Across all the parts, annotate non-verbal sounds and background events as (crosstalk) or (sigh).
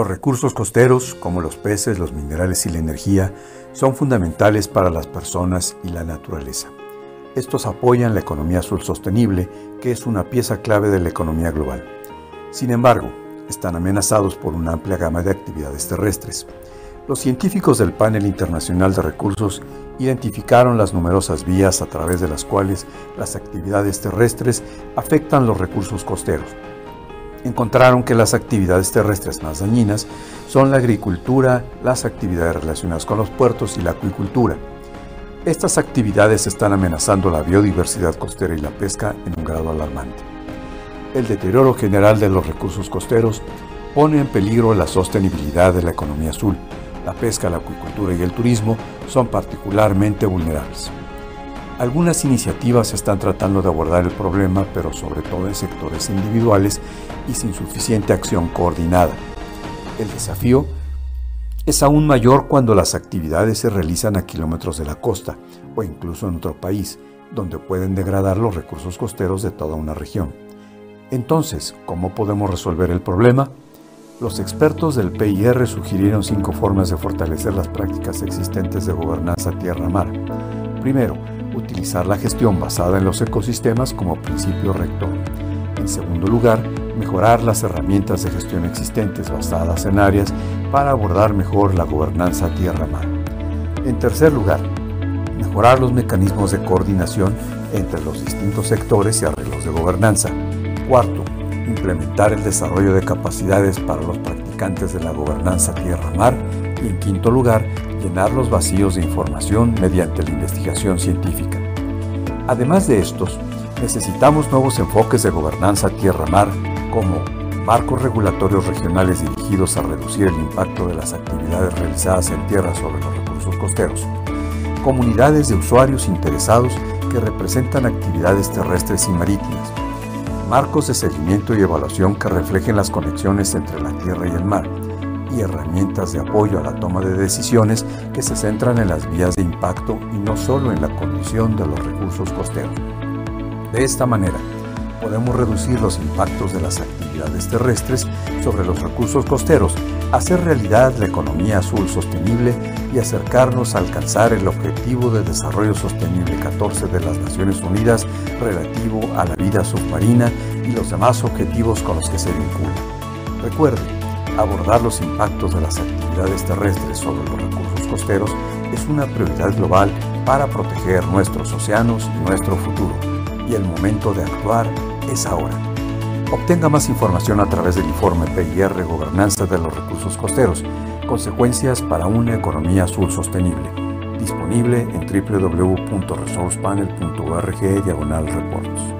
Los recursos costeros, como los peces, los minerales y la energía, son fundamentales para las personas y la naturaleza. Estos apoyan la economía azul sostenible, que es una pieza clave de la economía global. Sin embargo, están amenazados por una amplia gama de actividades terrestres. Los científicos del Panel Internacional de Recursos identificaron las numerosas vías a través de las cuales las actividades terrestres afectan los recursos costeros, encontraron que las actividades terrestres más dañinas son la agricultura, las actividades relacionadas con los puertos y la acuicultura. Estas actividades están amenazando la biodiversidad costera y la pesca en un grado alarmante. El deterioro general de los recursos costeros pone en peligro la sostenibilidad de la economía azul. La pesca, la acuicultura y el turismo son particularmente vulnerables. Algunas iniciativas están tratando de abordar el problema, pero sobre todo en sectores individuales y sin suficiente acción coordinada. El desafío es aún mayor cuando las actividades se realizan a kilómetros de la costa o incluso en otro país, donde pueden degradar los recursos costeros de toda una región. Entonces, ¿cómo podemos resolver el problema? Los expertos del PIR sugirieron cinco formas de fortalecer las prácticas existentes de gobernanza tierra-mar. Primero, utilizar la gestión basada en los ecosistemas como principio rector. En segundo lugar, mejorar las herramientas de gestión existentes basadas en áreas para abordar mejor la gobernanza tierra-mar. En tercer lugar, mejorar los mecanismos de coordinación entre los distintos sectores y arreglos de gobernanza. Cuarto, implementar el desarrollo de capacidades para los practicantes de la gobernanza tierra-mar. Y en quinto lugar, llenar los vacíos de información mediante la investigación científica. Además de estos, necesitamos nuevos enfoques de gobernanza tierra-mar como marcos regulatorios regionales dirigidos a reducir el impacto de las actividades realizadas en tierra sobre los recursos costeros, comunidades de usuarios interesados que representan actividades terrestres y marítimas, marcos de seguimiento y evaluación que reflejen las conexiones entre la tierra y el mar, y herramientas de apoyo a la toma de decisiones que se centran en las vías de impacto y no solo en la condición de los recursos costeros. De esta manera, podemos reducir los impactos de las actividades terrestres sobre los recursos costeros, hacer realidad la economía azul sostenible y acercarnos a alcanzar el Objetivo de Desarrollo Sostenible 14 de las Naciones Unidas relativo a la vida submarina y los demás objetivos con los que se vincula. Recuerde, abordar los impactos de las actividades terrestres sobre los recursos costeros es una prioridad global para proteger nuestros océanos y nuestro futuro. Y el momento de actuar es ahora. Obtenga más información a través del informe PIR Gobernanza de los Recursos Costeros, Consecuencias para una Economía Azul Sostenible, disponible en www.resourcepanel.org diagonal reports.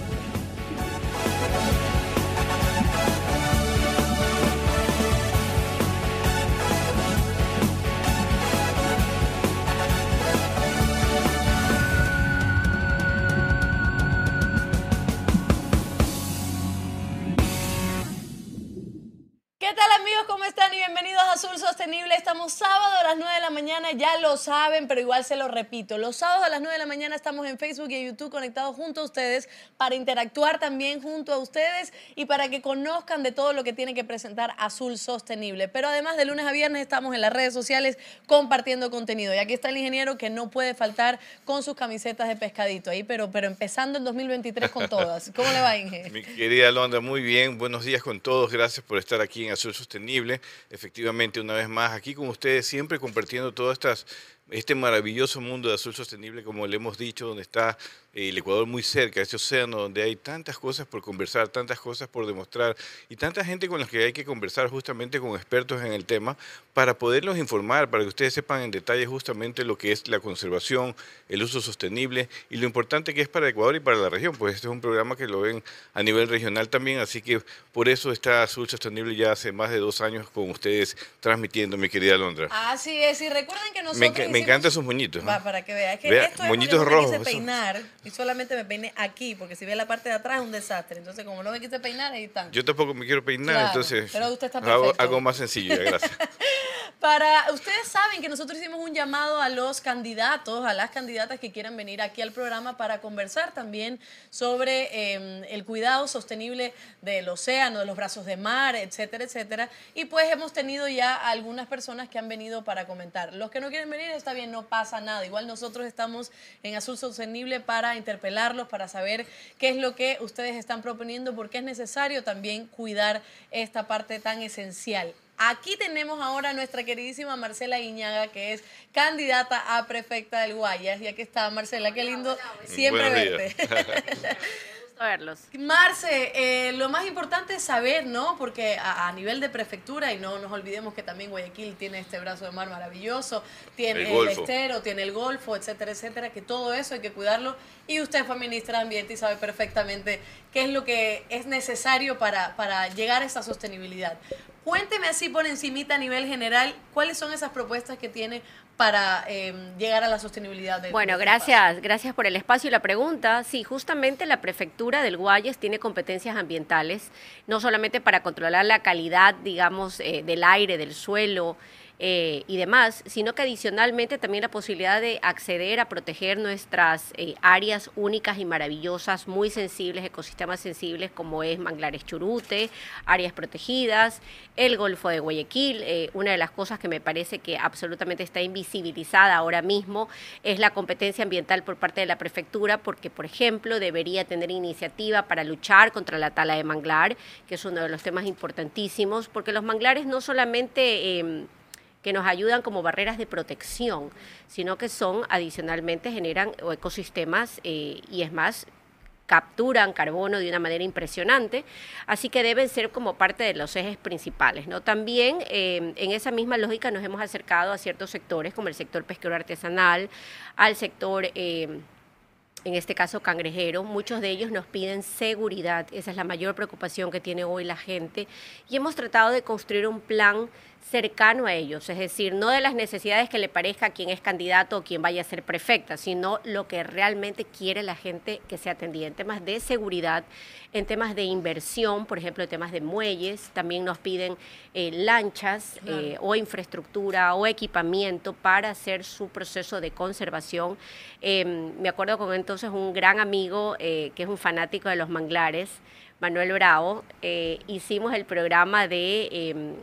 Igual se lo repito. Los sábados a las 9 de la mañana estamos en Facebook y en YouTube conectados junto a ustedes para interactuar también junto a ustedes y para que conozcan de todo lo que tiene que presentar Azul Sostenible. Pero además de lunes a viernes estamos en las redes sociales compartiendo contenido. Y aquí está el ingeniero que no puede faltar con sus camisetas de pescadito ahí, pero, pero empezando en 2023 con todas. ¿Cómo le va, Inge? Mi querida Londra, muy bien. Buenos días con todos. Gracias por estar aquí en Azul Sostenible. Efectivamente, una vez más aquí con ustedes, siempre compartiendo todas estas este maravilloso mundo de azul sostenible, como le hemos dicho, donde está el Ecuador muy cerca, ese océano donde hay tantas cosas por conversar, tantas cosas por demostrar y tanta gente con la que hay que conversar justamente con expertos en el tema para poderlos informar, para que ustedes sepan en detalle justamente lo que es la conservación, el uso sostenible y lo importante que es para Ecuador y para la región, pues este es un programa que lo ven a nivel regional también, así que por eso está Azul Sostenible ya hace más de dos años con ustedes transmitiendo, mi querida Londra. Así es, y recuerden que nosotros... Me, me encantan sus moñitos. Va, para que vean, es que esto moñitos rojos. peinar y solamente me peiné aquí, porque si ve la parte de atrás es un desastre. Entonces, como no me quise peinar, ahí están. Yo tampoco me quiero peinar, entonces pero usted está hago, algo más sencillo, gracias. (laughs) Para, ustedes saben que nosotros hicimos un llamado a los candidatos, a las candidatas que quieran venir aquí al programa para conversar también sobre em, el cuidado sostenible del océano, de los brazos de mar, etcétera, etcétera. Y pues hemos tenido ya algunas personas que han venido para comentar. Los que no quieren venir, está bien, no pasa nada. Igual nosotros estamos en Azul Sostenible para interpelarlos, para saber qué es lo que ustedes están proponiendo, porque es necesario también cuidar esta parte tan esencial. Aquí tenemos ahora a nuestra queridísima Marcela Iñaga, que es candidata a prefecta del Guayas. Y aquí está Marcela, qué lindo siempre verte. (laughs) verlos. Marce, eh, lo más importante es saber, ¿no? Porque a, nivel de prefectura, y no nos olvidemos que también Guayaquil tiene este brazo de mar maravilloso, tiene el, estero, tiene el golfo, etcétera, etcétera, que todo eso hay que cuidarlo. Y usted fue ministra de Ambiente y sabe perfectamente qué es lo que es necesario para, para llegar a esa sostenibilidad. Cuénteme así por encimita a nivel general, ¿cuáles son esas propuestas que tiene para em, llegar a la sostenibilidad del Bueno, gracias, gracias por el espacio y la pregunta. Sí, justamente la prefectura del Guayas tiene competencias ambientales, no solamente para controlar la calidad, digamos, eh, del aire, del suelo, eh, y demás, sino que adicionalmente también la posibilidad de acceder a proteger nuestras eh, áreas únicas y maravillosas, muy sensibles, ecosistemas sensibles como es Manglares Churute, áreas protegidas, el Golfo de Guayaquil. Eh, una de las cosas que me parece que absolutamente está invisibilizada ahora mismo es la competencia ambiental por parte de la prefectura, porque, por ejemplo, debería tener iniciativa para luchar contra la tala de manglar, que es uno de los temas importantísimos, porque los manglares no solamente em, que nos ayudan como barreras de protección, sino que son adicionalmente generan ecosistemas eh, y es más capturan carbono de una manera impresionante, así que deben ser como parte de los ejes principales. ¿no? También eh, en esa misma lógica nos hemos acercado a ciertos sectores, como el sector pesquero artesanal, al sector... Eh, en este caso cangrejero, muchos de ellos nos piden seguridad, esa es la mayor preocupación que tiene hoy la gente, y hemos tratado de construir un plan cercano a ellos, es decir, no de las necesidades que le parezca a quien es candidato o quien vaya a ser prefecta, sino lo que realmente quiere la gente que sea atendida en temas de seguridad, en temas de inversión, por ejemplo, en temas de muelles, también nos piden eh, lanchas eh, o infraestructura o equipamiento para hacer su proceso de conservación. Em, me acuerdo con entonces un gran amigo eh, que es un fanático de los manglares, Manuel Bravo, hicimos el programa de em,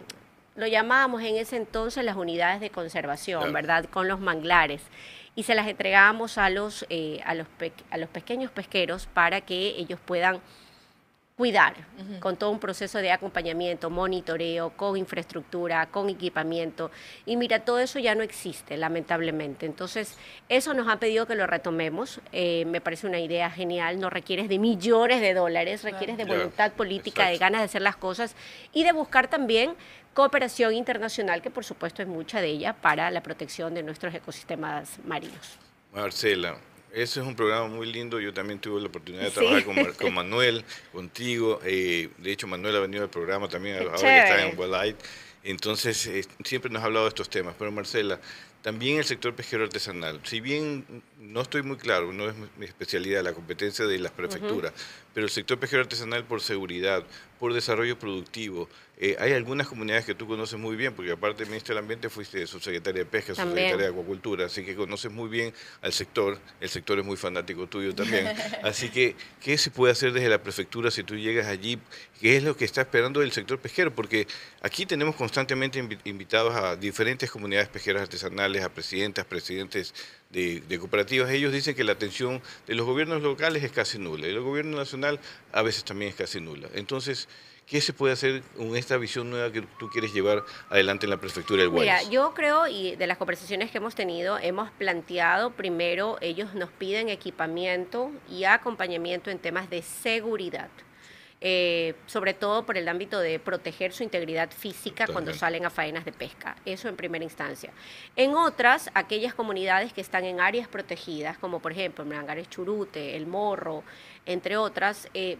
lo llamábamos en ese entonces las unidades de conservación, ¿verdad? Con los manglares. Y se las entregábamos a los, eh, a, los a los pequeños pesqueros para que ellos puedan cuidar con todo un proceso de acompañamiento, monitoreo, con infraestructura, con equipamiento. Y mira, todo eso ya no existe, lamentablemente. Entonces, eso nos ha pedido que lo retomemos. Eh, me parece una idea genial, no requieres de millones de dólares, requieres de voluntad política, de ganas de hacer las cosas y de buscar también cooperación internacional, que por supuesto es mucha de ella, para la protección de nuestros ecosistemas marinos. Marcela, ese es un programa muy lindo. Yo también tuve la oportunidad de trabajar con, (laughs) Manuel, contigo. Eh, de hecho, Manuel ha venido al programa también, ahora que está en Wallite. Entonces, eh, siempre nos ha hablado de estos temas. Pero Marcela, también el sector pesquero artesanal. Si bien no estoy muy claro, no es mi especialidad, la competencia de las prefecturas, pero el sector pesquero artesanal por seguridad, por desarrollo productivo, eh, hay algunas comunidades que tú conoces muy bien, porque aparte ministro del Ambiente fuiste subsecretaria de Pesca, subsecretaria de Acuacultura, así que conoces muy bien al sector, el sector es muy fanático tuyo también. (laughs) Así que, ¿qué se puede hacer desde la prefectura si tú llegas allí? ¿Qué es lo que está esperando el sector pesquero? Porque aquí tenemos constantemente invitados a diferentes comunidades pesqueras artesanales, a presidentas, presidentes de, de, cooperativas, ellos dicen que la atención de los gobiernos locales es casi nula y el gobierno nacional a veces también es casi nula. Entonces, ¿Qué se puede hacer con esta visión nueva que tú quieres llevar adelante en la prefectura del Guayas? Mira, yo creo, y de las conversaciones que hemos tenido, hemos planteado, primero, ellos nos piden equipamiento y acompañamiento en temas de seguridad. Eh, sobre todo por el ámbito de proteger su integridad física cuando salen a faenas de pesca. Eso en primera instancia. En otras, aquellas comunidades que están en áreas protegidas, como por ejemplo Mangares Churute, El Morro, entre otras, eh,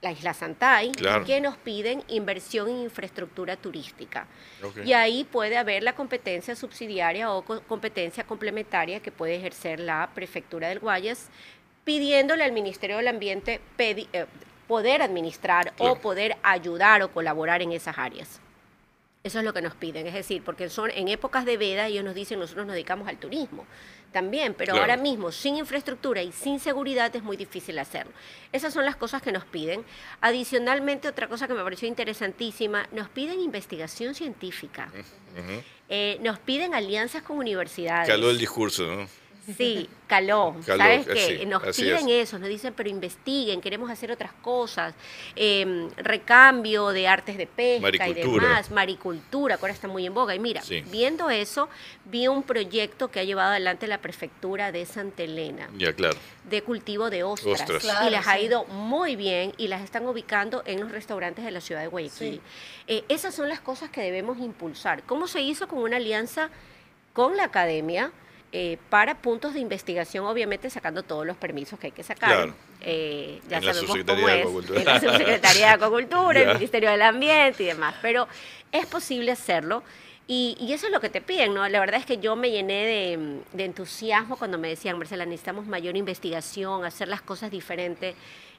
la isla Santay, que nos piden inversión en infraestructura turística. Y ahí puede haber la competencia subsidiaria o competencia complementaria que puede ejercer la prefectura del Guayas, pidiéndole al Ministerio del Ambiente eh, poder administrar o poder ayudar o colaborar en esas áreas. Eso es lo que nos piden, es decir, porque son en épocas de veda ellos nos dicen nosotros nos dedicamos al turismo también, pero ahora mismo sin infraestructura y sin seguridad es muy difícil hacerlo. Esas son las cosas que nos piden. Adicionalmente, otra cosa que me pareció interesantísima, nos piden investigación científica, eh, nos piden alianzas con universidades. Caló el discurso, ¿no? Sí, caló. (laughs) ¿Sabes qué? nos piden eso, nos dicen, pero investiguen, queremos hacer otras cosas. Em, recambio de artes de pesca y demás, maricultura, que ahora está muy en boga. Y mira, viendo eso, vi un proyecto que ha llevado adelante la prefectura de Santa Elena. Ya, claro. De cultivo de ostras. y les ha ido muy bien y las están ubicando en los restaurantes de la ciudad de Guayaquil. Eh, esas son las cosas que debemos impulsar. ¿Cómo se hizo con una alianza con la academia? Eh, para puntos de investigación, obviamente sacando todos los permisos que hay que sacar. Eh, ya sabemos cómo es. En la Subsecretaría de (laughs) Acuacultura, el Ministerio del Ambiente y demás. Pero es posible hacerlo. Y, eso es lo que te piden, ¿no? La verdad es que yo me llené de, de entusiasmo cuando me decían, Marcela, necesitamos mayor investigación, hacer las cosas diferentes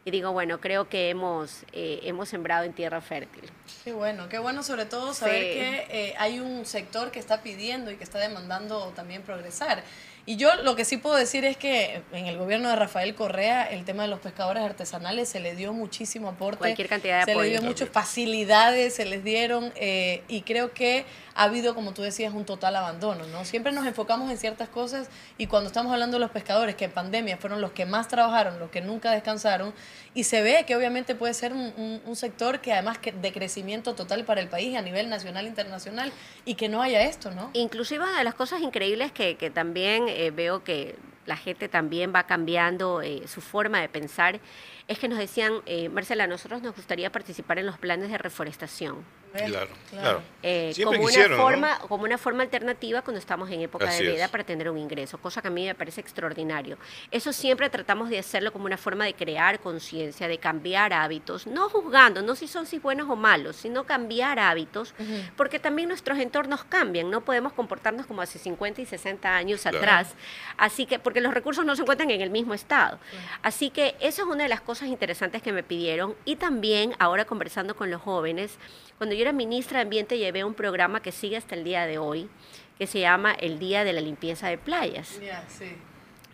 y digo, bueno, creo que hemos, eh, hemos sembrado en tierra fértil. Qué bueno, qué bueno sobre todo saber que eh, hay un sector que está pidiendo y que está demandando también progresar. Y yo lo que sí puedo decir es que en el gobierno de Rafael Correa el tema de los pescadores artesanales se le dio muchísimo aporte. Cualquier cantidad de Se le dio muchas facilidades, se les dieron eh, y creo que ha habido, como tú decías, un total abandono, ¿no? Siempre nos enfocamos en ciertas cosas y cuando estamos hablando de los pescadores, que en pandemia fueron los que más trabajaron, los que nunca descansaron, y se ve que obviamente puede ser un, sector que además que de crecimiento total para el país a nivel nacional e internacional y que no haya esto, ¿no? Inclusive de las cosas increíbles que, que también eh, veo que la gente también va cambiando eh, su forma de pensar es que nos decían, eh, Marcela, a nosotros nos gustaría participar en los planes de reforestación. Claro, claro. Eh, como, una forma, como una forma alternativa cuando estamos en época de vida para tener un ingreso, cosa que a mí me parece extraordinario. Eso siempre tratamos de hacerlo como una forma de crear conciencia, de cambiar hábitos, no juzgando, no si son si buenos o malos, sino cambiar hábitos, porque también nuestros entornos cambian, no podemos comportarnos como hace 50 y 60 años atrás, así que porque los recursos no se encuentran en el mismo estado. Así que eso es una de las cosas interesantes que me pidieron y también ahora conversando con los jóvenes, cuando yo era ministra de Ambiente llevé un programa que sigue hasta el día de hoy, que se llama el Día de la Limpieza de Playas.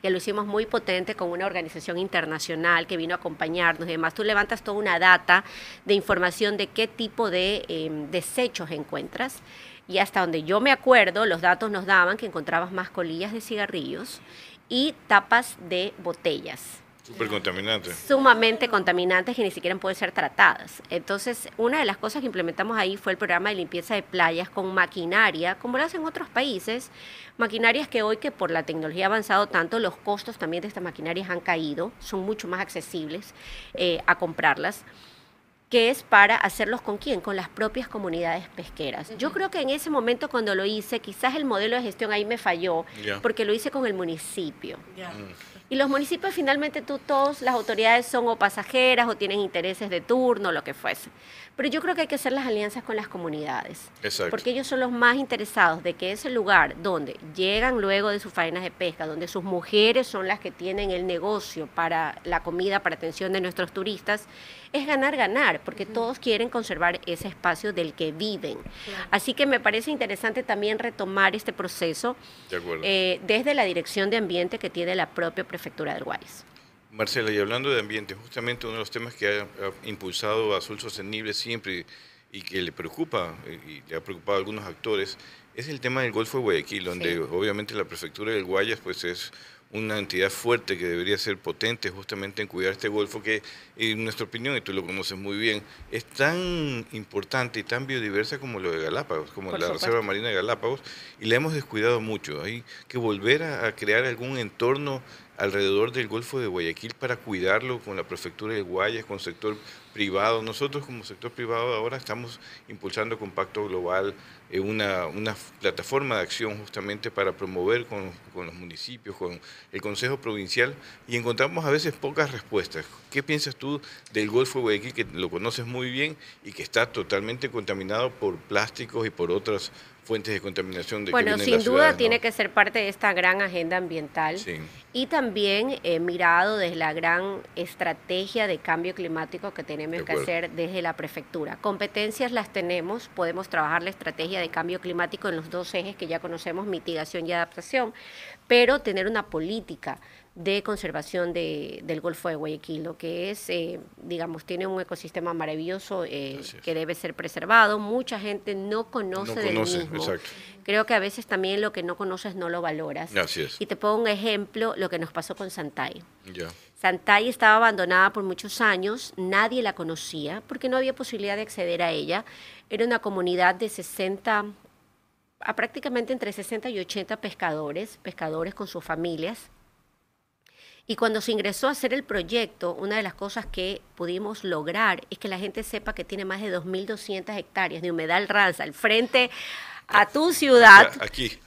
Que lo hicimos muy potente con una organización internacional que vino a acompañarnos y demás. Tú levantas toda una data de información de qué tipo de em, desechos encuentras. Y hasta donde yo me acuerdo, los datos nos daban que encontrabas más colillas de cigarrillos y tapas de botellas Súper contaminantes. Sumamente contaminantes que ni siquiera pueden ser tratadas. Entonces, una de las cosas que implementamos ahí fue el programa de limpieza de playas con maquinaria, como lo hacen otros países, maquinarias que hoy que por la tecnología ha avanzado tanto, los costos también de estas maquinarias han caído, son mucho más accesibles eh, a comprarlas que es para hacerlos con quién, con las propias comunidades pesqueras. Yo creo que en ese momento cuando lo hice, quizás el modelo de gestión ahí me falló, porque lo hice con el municipio. Y los municipios finalmente tú, todos, las autoridades son o pasajeras o tienen intereses de turno, lo que fuese. Pero yo creo que hay que hacer las alianzas con las comunidades. Exacto. Porque ellos son los más interesados de que ese lugar donde llegan luego de sus faenas de pesca, donde sus mujeres son las que tienen el negocio para la comida, para atención de nuestros turistas, es ganar, ganar, porque todos quieren conservar ese espacio del que viven. Así que me parece interesante también retomar este proceso eh, desde la dirección de ambiente que tiene la propia prefectura del Guayas. Marcela, y hablando de ambiente, justamente uno de los temas que ha, impulsado Azul Sostenible siempre y que le preocupa eh, y le ha preocupado a algunos actores es el tema del Golfo de Guayaquil, donde obviamente la prefectura del Guayas pues es una entidad fuerte que debería ser potente justamente en cuidar este golfo que, en nuestra opinión, y tú lo conoces muy bien, es tan importante y tan biodiversa como lo de Galápagos, como la Reserva Marina de Galápagos, y la hemos descuidado mucho. Hay que volver a, crear algún entorno alrededor del Golfo de Guayaquil para cuidarlo con la prefectura de Guayas, con sector privado. Nosotros como sector privado ahora estamos impulsando con Pacto Global eh, una, una, plataforma de acción justamente para promover con, con, los municipios, con el Consejo Provincial y encontramos a veces pocas respuestas. ¿Qué piensas tú del Golfo de Guayaquil que lo conoces muy bien y que está totalmente contaminado por plásticos y por otras fuentes de contaminación de Bueno, sin duda tiene que ser parte de esta gran agenda ambiental y también eh, mirado desde la gran estrategia de cambio climático que tenemos que hacer desde la prefectura. Competencias las tenemos, podemos trabajar la estrategia de cambio climático en los dos ejes que ya conocemos, mitigación y adaptación, pero tener una política de conservación de, del Golfo de Guayaquil, lo que es, eh, digamos, tiene un ecosistema maravilloso eh, que debe ser preservado. Mucha gente no conoce, del mismo. Creo que a veces también lo que no conoces no lo valoras. Y te pongo un ejemplo, lo que nos pasó con Santay. Santay estaba abandonada por muchos años, nadie la conocía porque no había posibilidad de acceder a ella. Era una comunidad de 60 a prácticamente entre 60 y 80 pescadores, pescadores con sus familias, y cuando se ingresó a hacer el proyecto, una de las cosas que pudimos lograr es que la gente sepa que tiene más de 2.200 hectáreas de humedal ranza al frente a tu ciudad,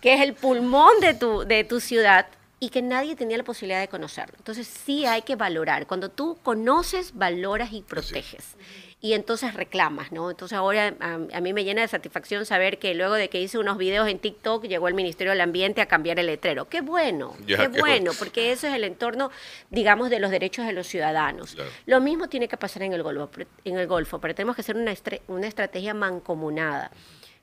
que es el pulmón de tu, de tu ciudad, y que nadie tenía la posibilidad de conocerlo. Entonces sí hay que valorar. Cuando tú conoces, valoras y proteges y entonces reclamas, ¿no? Entonces ahora a, mí me llena de satisfacción saber que luego de que hice unos videos en TikTok llegó el Ministerio del Ambiente a cambiar el letrero. Qué bueno, qué, bueno, porque eso es el entorno, digamos, de los derechos de los ciudadanos. Lo mismo tiene que pasar en el Golfo, en el Golfo pero tenemos que hacer una, una estrategia mancomunada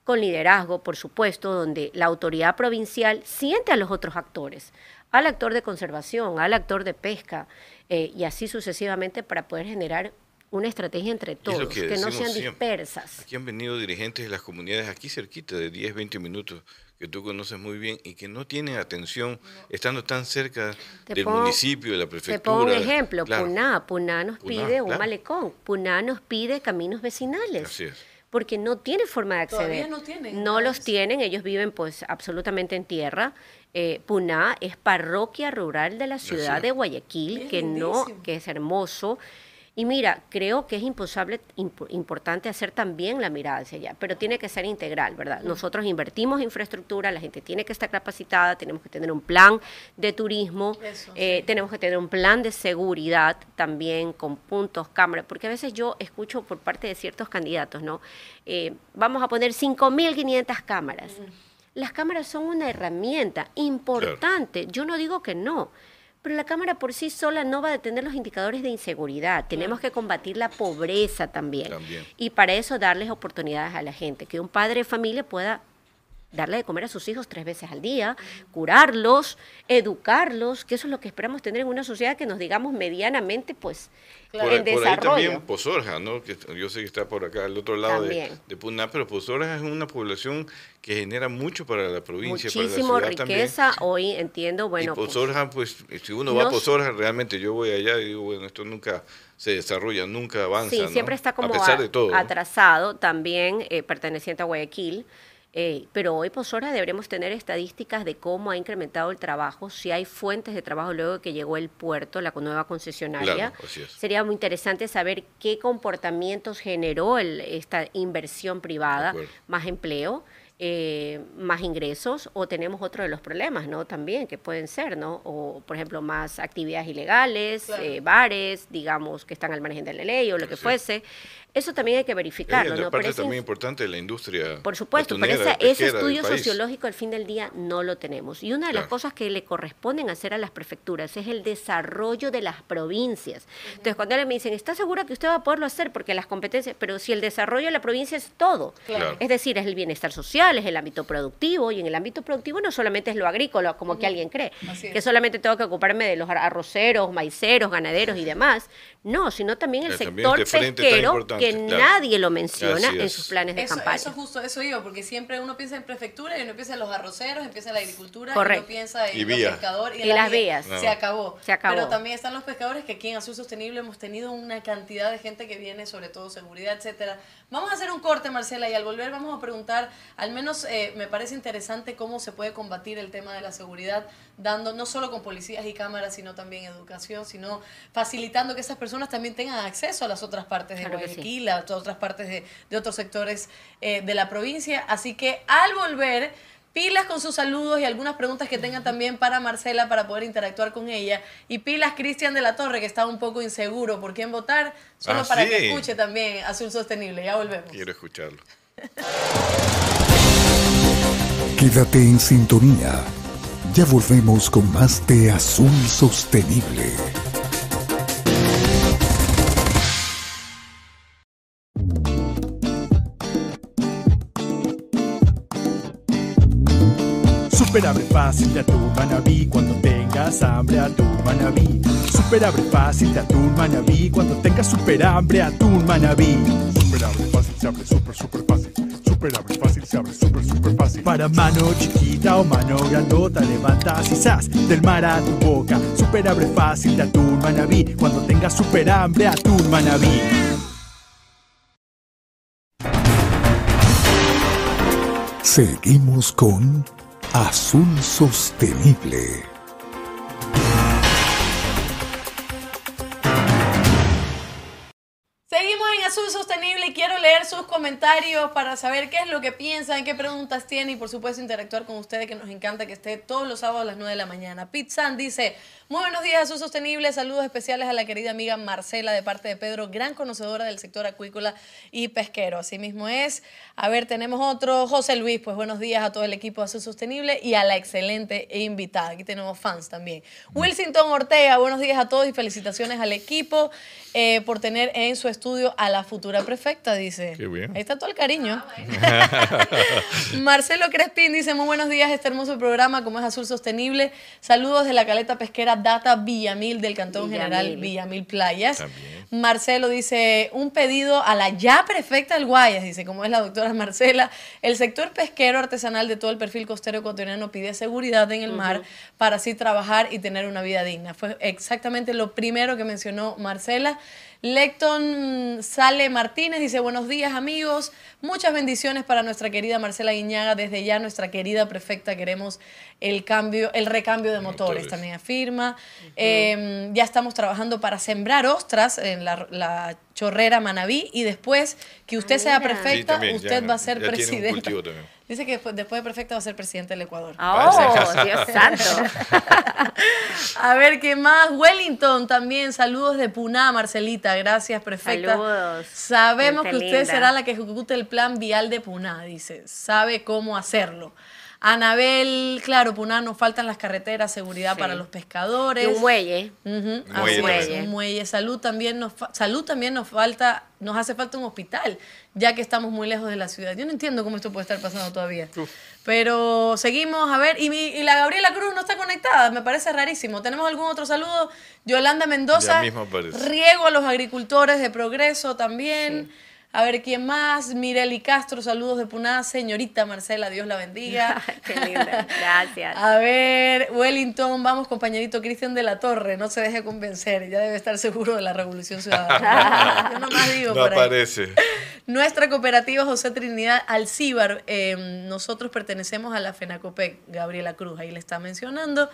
con liderazgo, por supuesto, donde la autoridad provincial siente a los otros actores, al actor de conservación, al actor de pesca, eh, y así sucesivamente para poder generar una estrategia entre todos, que, no sean dispersas. Aquí han venido dirigentes de las comunidades aquí cerquita, de 10, 20 minutos, que tú conoces muy bien y que no tienen atención estando tan cerca del municipio, de la prefectura. Te pongo un ejemplo, Puná, Puná nos pide un malecón, Puná nos pide caminos vecinales. Así es. Porque no tiene forma de acceder. Todavía no tienen. No los tienen, ellos viven pues absolutamente en tierra. Eh, Puná es parroquia rural de la ciudad de Guayaquil, que no, que es hermoso. Y mira, creo que es impensable, importante hacer también la mirada hacia allá, pero tiene que ser integral, ¿verdad? Nosotros invertimos en infraestructura, la gente tiene que estar capacitada, tenemos que tener un plan de turismo, eh, tenemos que tener un plan de seguridad también con puntos, cámaras, porque a veces yo escucho por parte de ciertos candidatos, ¿no? Eh, vamos a poner 5.500 cámaras. Las cámaras son una herramienta importante, yo no digo que no pero la Cámara por sí sola no va a detener los indicadores de inseguridad. Tenemos que combatir la pobreza también. Y para eso darles oportunidades a la gente, que un padre de familia pueda darle de comer a sus hijos tres veces al día, curarlos, educarlos, que eso es lo que esperamos tener en una sociedad que nos digamos medianamente, pues, en ahí- por ahí desarrollo. también Pozorja, ¿no? Que yo sé que está por acá al otro lado de, Puná, pero Pozorja es una población que genera mucho para la provincia, Muchísimo para la ciudad también. riqueza, hoy entiendo, bueno, y pues, Pozorja, pues, si uno va a no Pozorja, realmente yo voy allá y digo, bueno, esto nunca se desarrolla, nunca avanza. Sí, ¿no? siempre está como A pesar a- de todo. ¿no? atrasado, también eh, perteneciente a Guayaquil. Eh, pero hoy, por hora, deberemos tener estadísticas de cómo ha incrementado el trabajo, si hay fuentes de trabajo luego de que llegó el puerto, la nueva concesionaria. Claro. Sería muy interesante saber qué comportamientos generó el- esta inversión privada, más empleo, eh, más ingresos, o tenemos otro de los problemas, ¿no? También, que pueden ser, ¿no? O, por ejemplo, más actividades ilegales, Claro. eh, bares, digamos, que están al margen de la ley o lo que fuese. Eso también hay que verificarlo, la ¿no? parte también importante de la industria. por supuesto, pero esa- ese estudio sociológico al fin del día no lo tenemos. Y una de las cosas que le corresponden hacer a las prefecturas es el desarrollo de las provincias. Entonces, cuando ellos me dicen, ¿está segura que usted va a poderlo hacer? Porque las competencias, pero si el desarrollo de la provincia es todo. Claro. Es decir, es el bienestar social, es el ámbito productivo, y en el ámbito productivo no solamente es lo agrícola, como que alguien cree, es. que solamente tengo que ocuparme de los ar- arroceros, maiceros, ganaderos y demás. No, sino también el también sector pesquero que claro. nadie lo menciona en sus planes de Eso, campaña. eso justo, eso iba, porque siempre uno piensa en prefectura y uno piensa en los arroceros, empieza en la agricultura, y Correcto. uno piensa en Y los vía. pescadores y, Y en las vías. No. Se acabó. Se acabó. Pero también están los pescadores que aquí en Azul Sostenible hemos tenido una cantidad de gente que viene, sobre todo seguridad, etcétera. Vamos a hacer un corte, Marcela, y al volver vamos a preguntar, al menos eh, me parece interesante cómo se puede combatir el tema de la seguridad, dando no solo con policías y cámaras, sino también educación, sino facilitando que esas personas también tengan acceso a las otras partes de Claro sí. Guayaquil, a otras partes de, de otros sectores eh, de la provincia. Así que al volver, pilas con sus saludos y algunas preguntas que tengan también para Marcela para poder interactuar con ella. Y pilas Cristian de la Torre, que está un poco inseguro por quién votar, solo Ah, para sí. que escuche también Azul Sostenible. Ya volvemos. Quiero escucharlo. Quédate en sintonía. Ya volvemos con más de Azul Sostenible. Super abre fácil de atún manabí cuando tengas hambre atún manabí. Super abre fácil de atún manabí cuando tengas super hambre atún manabí. Super abre fácil se abre super super fácil. Super abre fácil se abre super super fácil. Para mano chiquita o mano grandota levantas y zas del mar a tu boca. Super abre fácil de atún manabí cuando tengas super hambre atún manabí. Seguimos con Azul Sostenible. Azul Sostenible y quiero leer sus comentarios para saber qué es lo que piensan, qué preguntas tienen y por supuesto interactuar con ustedes que nos encanta que esté todos los sábados a las 9 de la mañana. Pete San dice, muy buenos días Azul Sostenible, saludos especiales a la querida amiga Marcela de parte de Pedro, gran conocedora del sector acuícola y pesquero. Así mismo es. A ver, tenemos otro, José Luis, pues buenos días a todo el equipo de Azul Sostenible y a la excelente invitada. Aquí tenemos fans también. Wilsington Ortega, buenos días a todos y felicitaciones al equipo eh, por tener en su estudio a la futura prefecta, dice. Qué bien. Ahí está todo el cariño. (laughs) Marcelo Crespín dice, muy buenos días, este hermoso programa, como es Azul Sostenible. Saludos de la caleta pesquera Data Villamil del Cantón Villamil. General Villamil Playas. También. Marcelo dice, un pedido a la ya prefecta del Guayas, dice, como es la doctora Marcela. El sector pesquero artesanal de todo el perfil costero ecuatoriano pide seguridad en el mar para así trabajar y tener una vida digna. Fue exactamente lo primero que mencionó Marcela. Lecton Sale Martínez dice, buenos días amigos, muchas bendiciones para nuestra querida Marcela Guiñaga. Desde ya nuestra querida prefecta queremos el cambio, el recambio de motores, Motores. también afirma. Eh, ya estamos trabajando para sembrar ostras en la, la chorrera Manabí y después que usted Ah, sea. Sí, prefecta, también, usted ya- va a ser también. (laughs) Dice que después, después de prefecta va a ser presidente del Ecuador. ¡Oh, Dios santo! (laughs) A ver, ¿qué más? Wellington también, saludos de Puná, Marcelita, gracias, perfecta. Saludos, Sabemos que usted linda. será la que ejecute el plan vial de Puná, dice, sabe cómo hacerlo. Anabel, claro, Puná, nos faltan las carreteras, seguridad Sí. para los pescadores. Y un muelle. Muelle así un muelle. Salud también nos fa- salud también nos falta, nos hace falta un hospital, ya que estamos muy lejos de la ciudad. Yo no entiendo cómo esto puede estar pasando todavía. Pero seguimos a ver, y, mi- y la Gabriela Cruz no está conectada, me parece rarísimo. ¿Tenemos algún otro saludo? Yolanda Mendoza. Ya mismo aparece. Riego a los agricultores de Progreso también. A ver, ¿quién más? Mireli Castro, saludos de Puná. Señorita Marcela, Dios la bendiga. (laughs) Qué linda. Gracias. A ver, Wellington, vamos compañerito Cristian de la Torre, no se deje convencer, ya debe estar seguro de la Revolución Ciudadana. Yo nomás (laughs) digo No por ahí. aparece. Nuestra cooperativa José Trinidad Alcíbar, eh, nosotros pertenecemos a la FENACOPEC, Gabriela Cruz, ahí le está mencionando.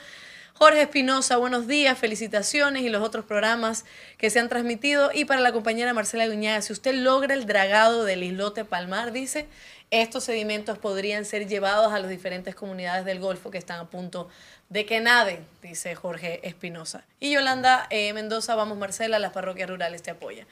Jorge Espinosa, buenos días, felicitaciones y los otros programas que se han transmitido. Y para la compañera Marcela Guñaga, si usted logra el dragado del islote Palmar, dice, estos sedimentos podrían ser llevados a las diferentes comunidades del Golfo que están a punto de que naden, dice Jorge Espinosa. Y Yolanda eh, Mendoza, vamos Marcela, las parroquias rurales te apoyan.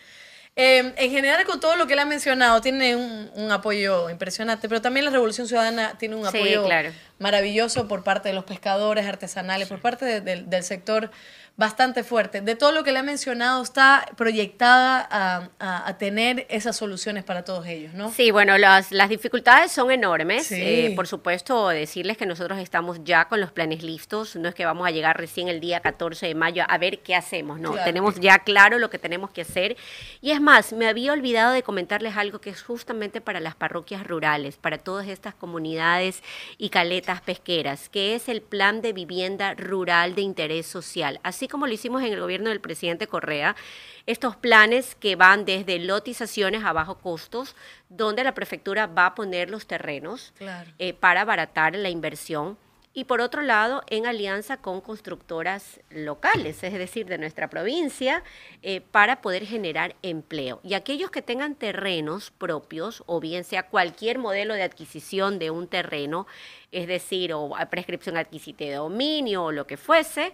Eh, en general, con todo lo que le ha mencionado, tiene un, un apoyo impresionante, pero también la Revolución Ciudadana tiene un Sí, apoyo claro. maravilloso por parte de los pescadores artesanales, por parte de- del- del sector bastante fuerte. De todo lo que le ha mencionado, está proyectada a, a- a tener esas soluciones para todos ellos, ¿no? Sí, bueno, las, las dificultades son enormes. Sí. Eh, por supuesto, decirles que nosotros estamos ya con los planes listos. No es que vamos a llegar recién el día 14 de mayo a ver qué hacemos, no. Claro. Tenemos ya claro lo que tenemos que hacer. Y es más, me había olvidado de comentarles algo que es justamente para las parroquias rurales, para todas estas comunidades y caletas pesqueras, que es el plan de vivienda rural de interés social. Así como lo hicimos en el gobierno del presidente Correa, estos planes que van desde lotizaciones a bajo costos, donde la prefectura va a poner los terrenos Claro. eh, para abaratar la inversión. Y por otro lado, en alianza con constructoras locales, es decir, de nuestra provincia, eh, para poder generar empleo. Y aquellos que tengan terrenos propios, o bien sea cualquier modelo de adquisición de un terreno, es decir, o prescripción adquisitiva de dominio o lo que fuese,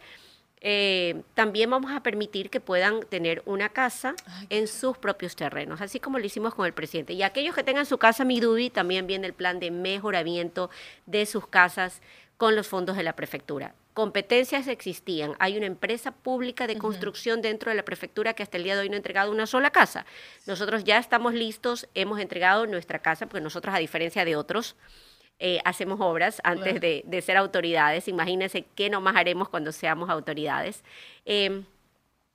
eh, también vamos a permitir que puedan tener una casa en sus propios terrenos, así como lo hicimos con el presidente. Y aquellos que tengan su casa Midubi, también viene el plan de mejoramiento de sus casas con los fondos de la prefectura. Competencias existían. Hay una empresa pública de construcción dentro de la prefectura que hasta el día de hoy no ha entregado una sola casa. Nosotros ya estamos listos, hemos entregado nuestra casa, porque nosotros, a diferencia de otros, eh, hacemos obras antes Claro. de, de ser autoridades. Imagínense qué nomás haremos cuando seamos autoridades. Eh,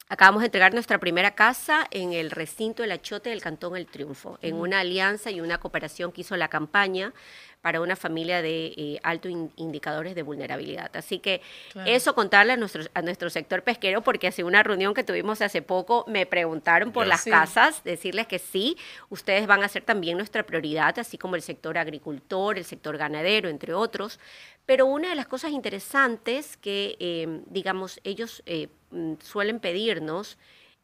acabamos de entregar nuestra primera casa en el recinto del Achote del Cantón El Triunfo, en una alianza y una cooperación que hizo la campaña para una familia de eh, altos in- indicadores de vulnerabilidad. Así que Claro. eso contarle a nuestro, a nuestro sector pesquero, porque hace una reunión que tuvimos hace poco, me preguntaron por las casas, decirles que sí, ustedes van a ser también nuestra prioridad, así como el sector agricultor, el sector ganadero, entre otros. Pero una de las cosas interesantes que, eh, digamos, ellos eh, suelen pedirnos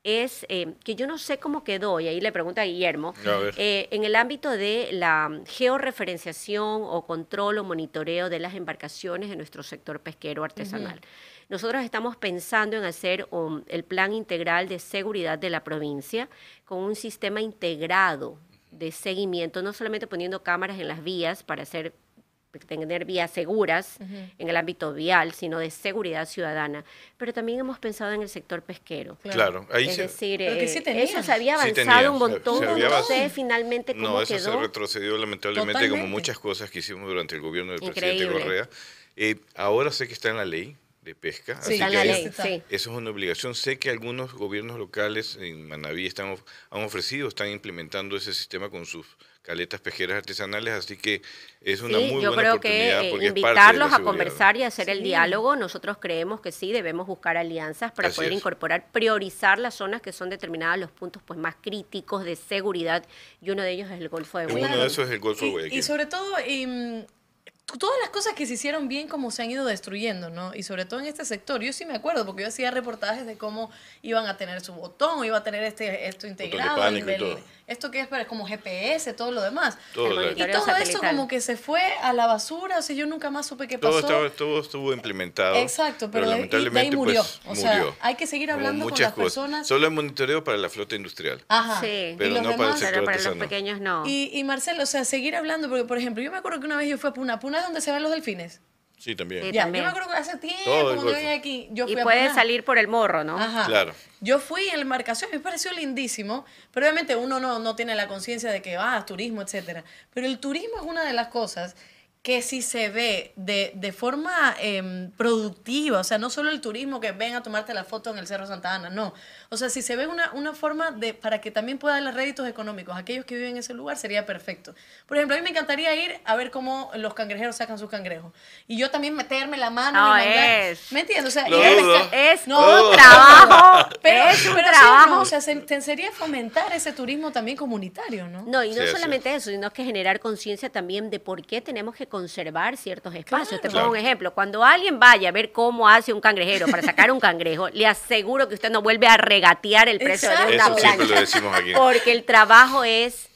es eh, que yo no sé cómo quedó, y ahí le pregunto a Guillermo, A eh, en el ámbito de la georreferenciación o control o monitoreo de las embarcaciones en nuestro sector pesquero artesanal. Nosotros estamos pensando en hacer um, el plan integral de seguridad de la provincia con un sistema integrado de seguimiento, no solamente poniendo cámaras en las vías para hacer tener vías seguras en el ámbito vial, sino de seguridad ciudadana. Pero también hemos pensado en el sector pesquero. Claro, ahí Es se, decir, eh, sí tenían. eso se había Sí avanzado un montón. se había no sé avanzado. finalmente cómo No, eso quedó. se retrocedió lamentablemente como muchas cosas que hicimos durante el gobierno del presidente. Correa. Eh, ahora sé que está en la ley de pesca, Sí, así Está en que la ahí- ley, sí. eso es una obligación. Sé que algunos gobiernos locales en Manaví están, of- han ofrecido, están implementando ese sistema con sus caletas pesqueras artesanales, así que es una Sí, muy yo buena creo oportunidad que eh, porque es parte de invitarlos la a conversar y hacer el Sí. diálogo, nosotros creemos que sí, debemos buscar alianzas para Así poder es. incorporar, priorizar las zonas que son determinadas los puntos pues más críticos de seguridad y uno de ellos es el Golfo de Uno Guayaquil. de esos es el Golfo de Y- Guayaquil. Y, sobre todo, y, mm, todas las cosas que se hicieron bien, como se han ido destruyendo, ¿no? Y sobre todo en este sector. Yo sí me acuerdo, porque yo hacía reportajes de cómo iban a tener su botón, o iba a tener este, esto integrado. pánico y el- todo. esto que es para- como GPS, todo lo demás. Todo El Y todo eso satelital. como que se fue a la basura, o sea, yo nunca más supe qué pasó. todo, estaba, todo estuvo implementado. Exacto, pero de- y de ahí lamentablemente murió. pues, O sea, murió. hay que seguir hablando con las cosas. personas. Solo el monitoreo para la flota industrial. Ajá. Sí. Pero no para el demás- sector Pero para los pequeños no. Y, y Marcelo, o sea, seguir hablando, porque por ejemplo, yo me acuerdo que una vez yo fui a Puna. Puna ¿Sabes dónde se ven los delfines? Sí, también. Sí. Ya, yo me acuerdo que hace tiempo cuando yo aquí, yo fui Y puede salir por el morro, ¿no? Ajá. Claro. Yo fui en la embarcación, me pareció lindísimo, pero obviamente uno no, no tiene la conciencia de que va ah, turismo, etcétera. Pero el turismo es una de las cosas que si se ve de, de forma em, productiva, o sea, no solo el turismo que ven a tomarte la foto en el Cerro Santa Ana, no. O sea, si se ve una, una forma de para que también pueda darle réditos económicos a aquellos que viven en ese lugar, sería perfecto. Por ejemplo, a mí me encantaría ir a ver cómo los cangrejeros sacan sus cangrejos. Y yo también meterme la mano No, y mandar- es. ¿Me entiendes? O sea, pesca- Es No, un no, trabajo. (laughs) pero, es un pero sí, trabajo. no, o sea, se, te sería fomentar ese turismo también comunitario, ¿no? No, y no Sí, solamente eso, sino que generar conciencia también de por qué tenemos que conservar ciertos espacios. Te pongo un ejemplo. Cuando alguien vaya a ver cómo hace un cangrejero para sacar un cangrejo, le aseguro que usted no vuelve a regatear el precio de Exacto. una Eso siempre lo plancha. decimos aquí. Porque el trabajo es,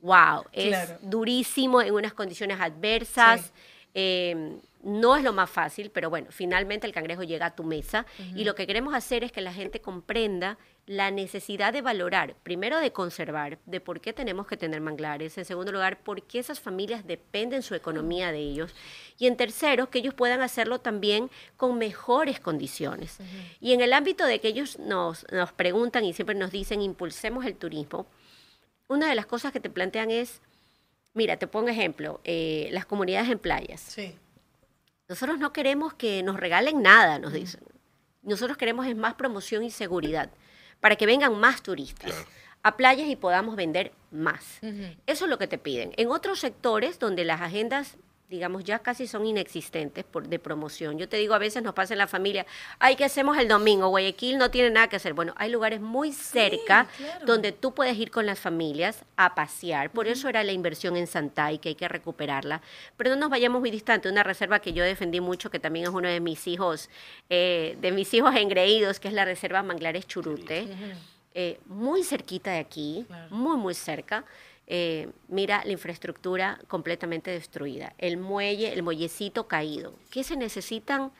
wow, es Claro. durísimo en unas condiciones adversas. Sí. eh, no es lo más fácil, pero bueno, finalmente el cangrejo llega a tu mesa y lo que queremos hacer es que la gente comprenda la necesidad de valorar, primero de conservar, de por qué tenemos que tener manglares, en segundo lugar, por qué esas familias dependen su economía de ellos y en tercero, que ellos puedan hacerlo también con mejores condiciones. Y en el ámbito de que ellos nos, nos preguntan y siempre nos dicen, impulsemos el turismo, una de las cosas que te plantean es, mira, te pongo ejemplo, eh, las comunidades en playas. Sí. Nosotros no queremos que nos regalen nada, nos dicen. Nosotros queremos es más promoción y seguridad para que vengan más turistas Claro. a playas y podamos vender más. Eso es lo que te piden. En otros sectores donde las agendas, digamos, ya casi son inexistentes por, de promoción. Yo te digo, a veces nos pasa en la familia, ay, ¿qué hacemos el domingo? Guayaquil no tiene nada que hacer. Bueno, hay lugares muy cerca claro. donde tú puedes ir con las familias a pasear. Por eso era la inversión en Santay, que hay que recuperarla. Pero no nos vayamos muy distante. Una reserva que yo defendí mucho, que también es uno de mis hijos, eh, de mis hijos engreídos, que es la reserva Manglares Churute. eh, muy cerquita de aquí, Claro. muy, muy cerca. Eh, mira la infraestructura completamente destruida, el muelle, el muellecito caído. ¿Qué se necesitan?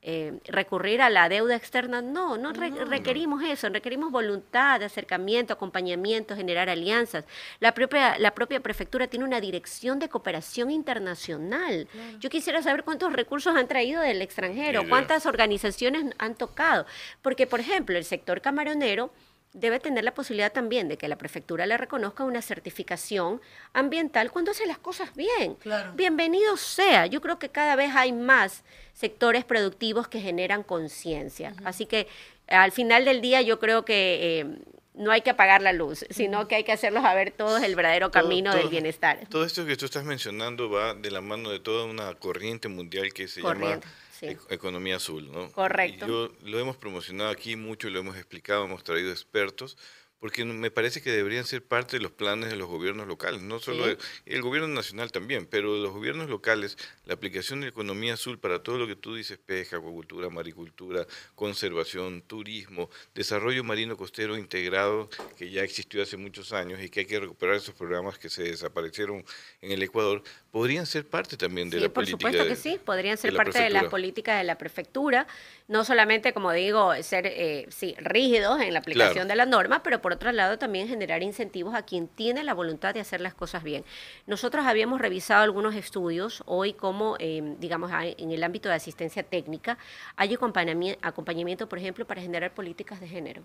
Eh, recurrir a la deuda externa, no, no, re- requerimos eso, requerimos voluntad, acercamiento, acompañamiento, generar alianzas. La propia, la propia prefectura tiene una dirección de cooperación internacional. Yo quisiera saber cuántos recursos han traído del extranjero, cuántas organizaciones han tocado, porque por ejemplo el sector camaronero debe tener la posibilidad también de que la prefectura le reconozca una certificación ambiental cuando hace las cosas bien. Claro. Bienvenido sea. Yo creo que cada vez hay más sectores productivos que generan conciencia. Así que al final del día yo creo que eh, no hay que apagar la luz, sino que hay que hacerlos a ver todos el verdadero Todo- camino todo- del bienestar. Todo esto que tú estás mencionando va de la mano de toda una corriente mundial que se Corriente, llama sí. economía azul, ¿no? Correcto. Y yo lo hemos promocionado aquí mucho, lo hemos explicado, hemos traído expertos, porque me parece que deberían ser parte de los planes de los gobiernos locales, no solo Sí. el, el gobierno nacional también, pero los gobiernos locales, la aplicación de la economía azul para todo lo que tú dices, pesca, acuacultura, maricultura, conservación, turismo, desarrollo marino costero integrado, que ya existió hace muchos años y que hay que recuperar esos programas que se desaparecieron en el Ecuador, podrían ser parte también de Sí, la por política. supuesto de- que sí, podrían de ser la parte de las políticas de la prefectura, no solamente, como digo, ser eh, sí, rígidos en la aplicación Claro. de la norma, pero por otro lado también generar incentivos a quien tiene la voluntad de hacer las cosas bien. Nosotros habíamos revisado algunos estudios hoy como, eh, digamos, en el ámbito de asistencia técnica, hay acompañami- acompañamiento, por ejemplo, para generar políticas de género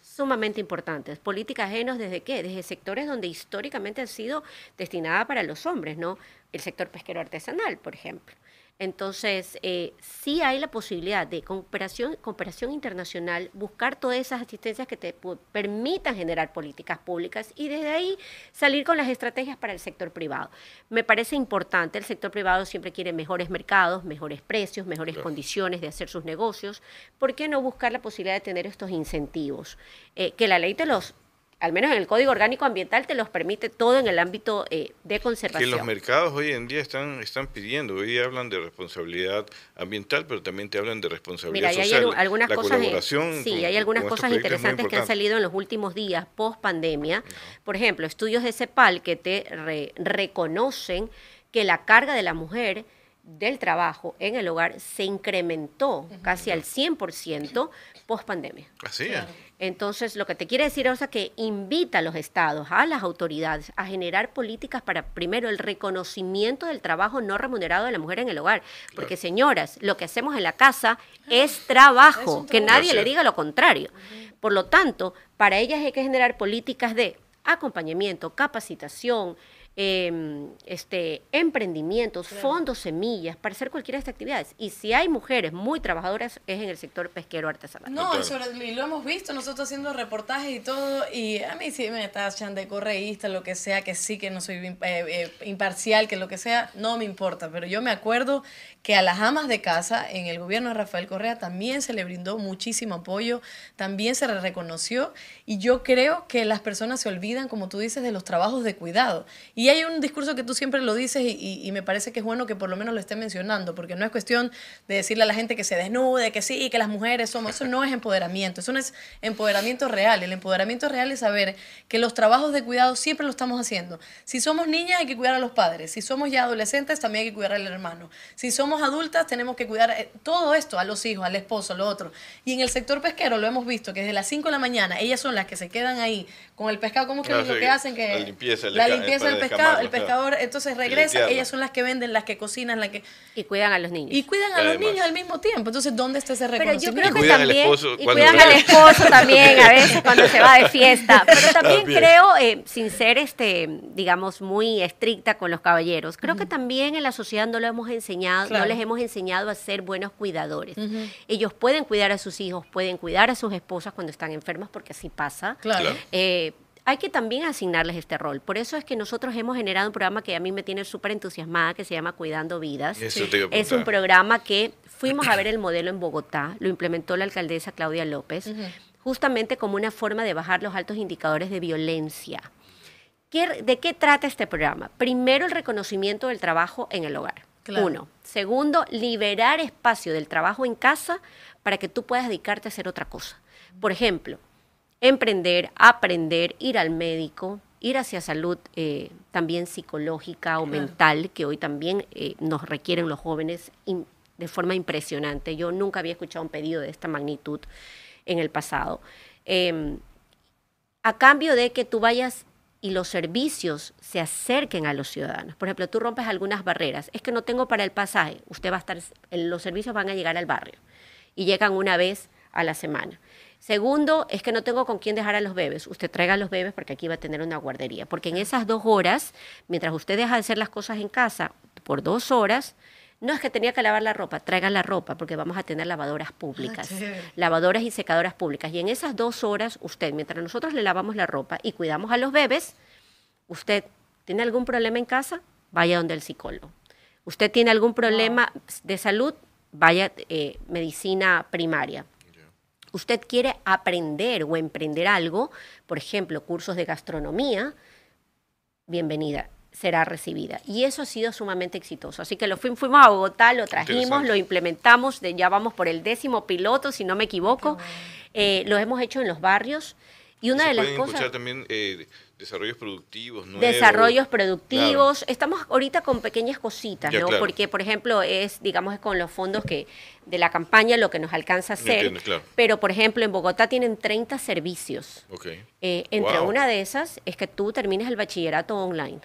sumamente importantes. Políticas ajenos desde qué? Desde sectores donde históricamente han sido destinadas para los hombres, ¿no? El sector pesquero artesanal, por ejemplo. Entonces, eh, sí hay la posibilidad de cooperación, cooperación internacional, buscar todas esas asistencias que te permitan generar políticas públicas y desde ahí salir con las estrategias para el sector privado. Me parece importante, el sector privado siempre quiere mejores mercados, mejores precios, mejores Claro. condiciones de hacer sus negocios. ¿Por qué no buscar la posibilidad de tener estos incentivos? Eh, que la ley te los, al menos en el Código Orgánico Ambiental, te los permite todo en el ámbito eh, de Que conservación. los mercados hoy en día están, están pidiendo, hoy día hablan de responsabilidad ambiental, pero también te hablan de responsabilidad Mira, hay social. algu- algunas la cosas, eh, colaboración sí, con- hay algunas cosas interesantes que han salido en los últimos días post pandemia. Por ejemplo, estudios de CEPAL que te re- reconocen que la carga de la mujer del trabajo en el hogar se incrementó casi al 100% post pandemia. Así es. Entonces, lo que te quiere decir, Rosa, que invita a los estados, a las autoridades, a generar políticas para, primero, el reconocimiento del trabajo no remunerado de la mujer en el hogar. Porque, señoras, lo que hacemos en la casa es trabajo, que nadie le diga lo contrario. Por lo tanto, para ellas hay que generar políticas de acompañamiento, capacitación, eh, este, emprendimientos, fondos, semillas, para hacer cualquiera de estas actividades. Y si hay mujeres muy trabajadoras, es en el sector pesquero artesanal. No, y, sobre, y lo hemos visto nosotros haciendo reportajes y todo, y a mí sí me tachan de correísta, lo que sea, que sí, que no soy eh, eh, imparcial, que lo que sea, no me importa, pero yo me acuerdo que a las amas de casa en el gobierno de Rafael Correa también se le brindó muchísimo apoyo, también se le reconoció, y yo creo que las personas se olvidan, como tú dices, de los trabajos de cuidado. Y hay un discurso que tú siempre lo dices y, y, me parece que es bueno que por lo menos lo esté mencionando, porque no es cuestión de decirle a la gente que se desnude, que sí, que las mujeres somos, eso no es empoderamiento, eso no es empoderamiento real. El empoderamiento real es saber que los trabajos de cuidado siempre lo estamos haciendo. Si somos niñas hay que cuidar a los padres, si somos ya adolescentes también hay que cuidar al hermano, si somos adultas tenemos que cuidar eh, todo esto, a los hijos, al esposo, lo otro. Y en el sector pesquero lo hemos visto que desde las 5 de la mañana ellas son las que se quedan ahí con el pescado, ¿cómo que es lo que hacen? Que la limpieza, la limpieza del pescado, el pescador entonces regresa, ellas son las que venden, las que cocinan, las que... Y cuidan a los niños. Y cuidan a los niños al mismo tiempo. Entonces, ¿dónde está ese reconocimiento? Pero yo creo que también... y cuidan al esposo también, a (laughs) veces cuando se va de fiesta. Pero también, creo, eh, sin ser, este, digamos, muy estricta con los caballeros, creo que también en la sociedad no lo hemos enseñado, no les hemos enseñado a ser buenos cuidadores. Ellos pueden cuidar a sus hijos, pueden cuidar a sus esposas cuando están enfermas, porque así pasa. Claro. Eh, hay que también asignarles este rol. Por eso es que nosotros hemos generado un programa que a mí me tiene súper entusiasmada, que se llama Cuidando Vidas. es un programa que fuimos a ver el modelo en Bogotá, lo implementó la alcaldesa Claudia López, justamente como una forma de bajar los altos indicadores de violencia. ¿De qué trata este programa? Primero, el reconocimiento del trabajo en el hogar. Uno. Segundo, liberar espacio del trabajo en casa para que tú puedas dedicarte a hacer otra cosa. Por ejemplo, emprender, aprender, ir al médico, ir hacia salud eh, también psicológica o mental, que hoy también eh, nos requieren los jóvenes de forma impresionante. Yo nunca había escuchado un pedido de esta magnitud en el pasado. Em, a cambio de que tú vayas y los servicios se acerquen a los ciudadanos. Por ejemplo, tú rompes algunas barreras. Es que no tengo para el pasaje. Usted va a estar, los servicios van a llegar al barrio y llegan una vez a la semana. Segundo, es que no tengo con quién dejar a los bebés. Usted traiga a los bebés porque aquí va a tener una guardería. Porque en esas dos horas, mientras usted deja de hacer las cosas en casa por dos horas, no es que tenía que lavar la ropa, traiga la ropa porque vamos a tener lavadoras públicas, ah, lavadoras y secadoras públicas. Y en esas dos horas, usted, mientras nosotros le lavamos la ropa y cuidamos a los bebés, usted tiene algún problema en casa, vaya donde el psicólogo. Usted tiene algún problema de salud, vaya eh, medicina primaria usted quiere aprender o emprender algo, por ejemplo, cursos de gastronomía, bienvenida, será recibida. Y eso ha sido sumamente exitoso. Así que lo fuimos, a Bogotá, lo trajimos, lo implementamos, ya vamos por el décimo piloto, si no me equivoco. Eh, lo hemos hecho en los barrios. Y una de las cosas... también eh, desarrollos productivos, nuevos. Desarrollos productivos. Estamos ahorita con pequeñas cositas, ¿no? Porque, por ejemplo, es, digamos, con los fondos que de la campaña lo que nos alcanza a hacer. Pero, por ejemplo, en Bogotá tienen 30 servicios. Eh, entre una de esas es que tú termines el bachillerato online.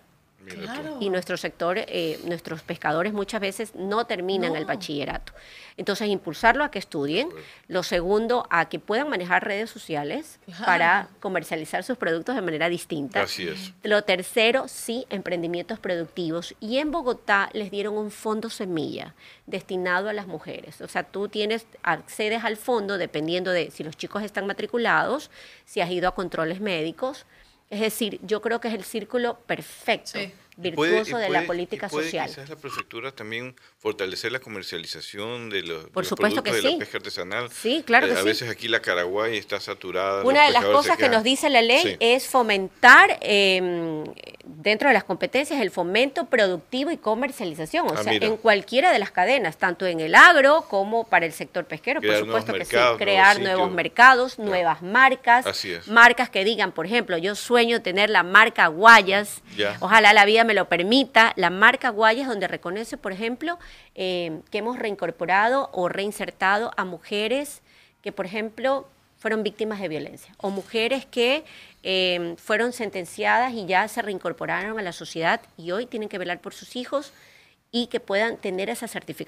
Y nuestro sector, eh, nuestros pescadores muchas veces no terminan el bachillerato. Entonces, impulsarlo a que estudien. Lo segundo, a que puedan manejar redes sociales para comercializar sus productos de manera distinta. Así es. Lo tercero, sí, emprendimientos productivos. Y en Bogotá les dieron un fondo semilla destinado a las mujeres. O sea, tú tienes, accedes al fondo dependiendo de si los chicos están matriculados, si has ido a controles médicos. Es decir, yo creo que es el círculo perfecto virtuoso de la política puede social. Quizás la prefectura también fortalecer la comercialización de los, Por productos que de la pesca artesanal. Sí, claro eh, que A veces aquí la Caraguay está saturada. Una de las cosas que nos dice la ley es fomentar eh, dentro de las competencias el fomento productivo y comercialización, o ah, sea, en cualquiera de las cadenas, tanto en el agro como para el sector pesquero, por supuesto que sí, crear nuevos, mercados, nuevas marcas, marcas que digan, por ejemplo, yo sueño tener la marca Guayas, ojalá la vida me lo permita, la marca Guayas, donde reconoce, por ejemplo, eh, que hemos reincorporado o reinsertado a mujeres que, por ejemplo, fueron víctimas de violencia o mujeres que eh, fueron sentenciadas y ya se reincorporaron a la sociedad y hoy tienen que velar por sus hijos y que puedan tener esa certificación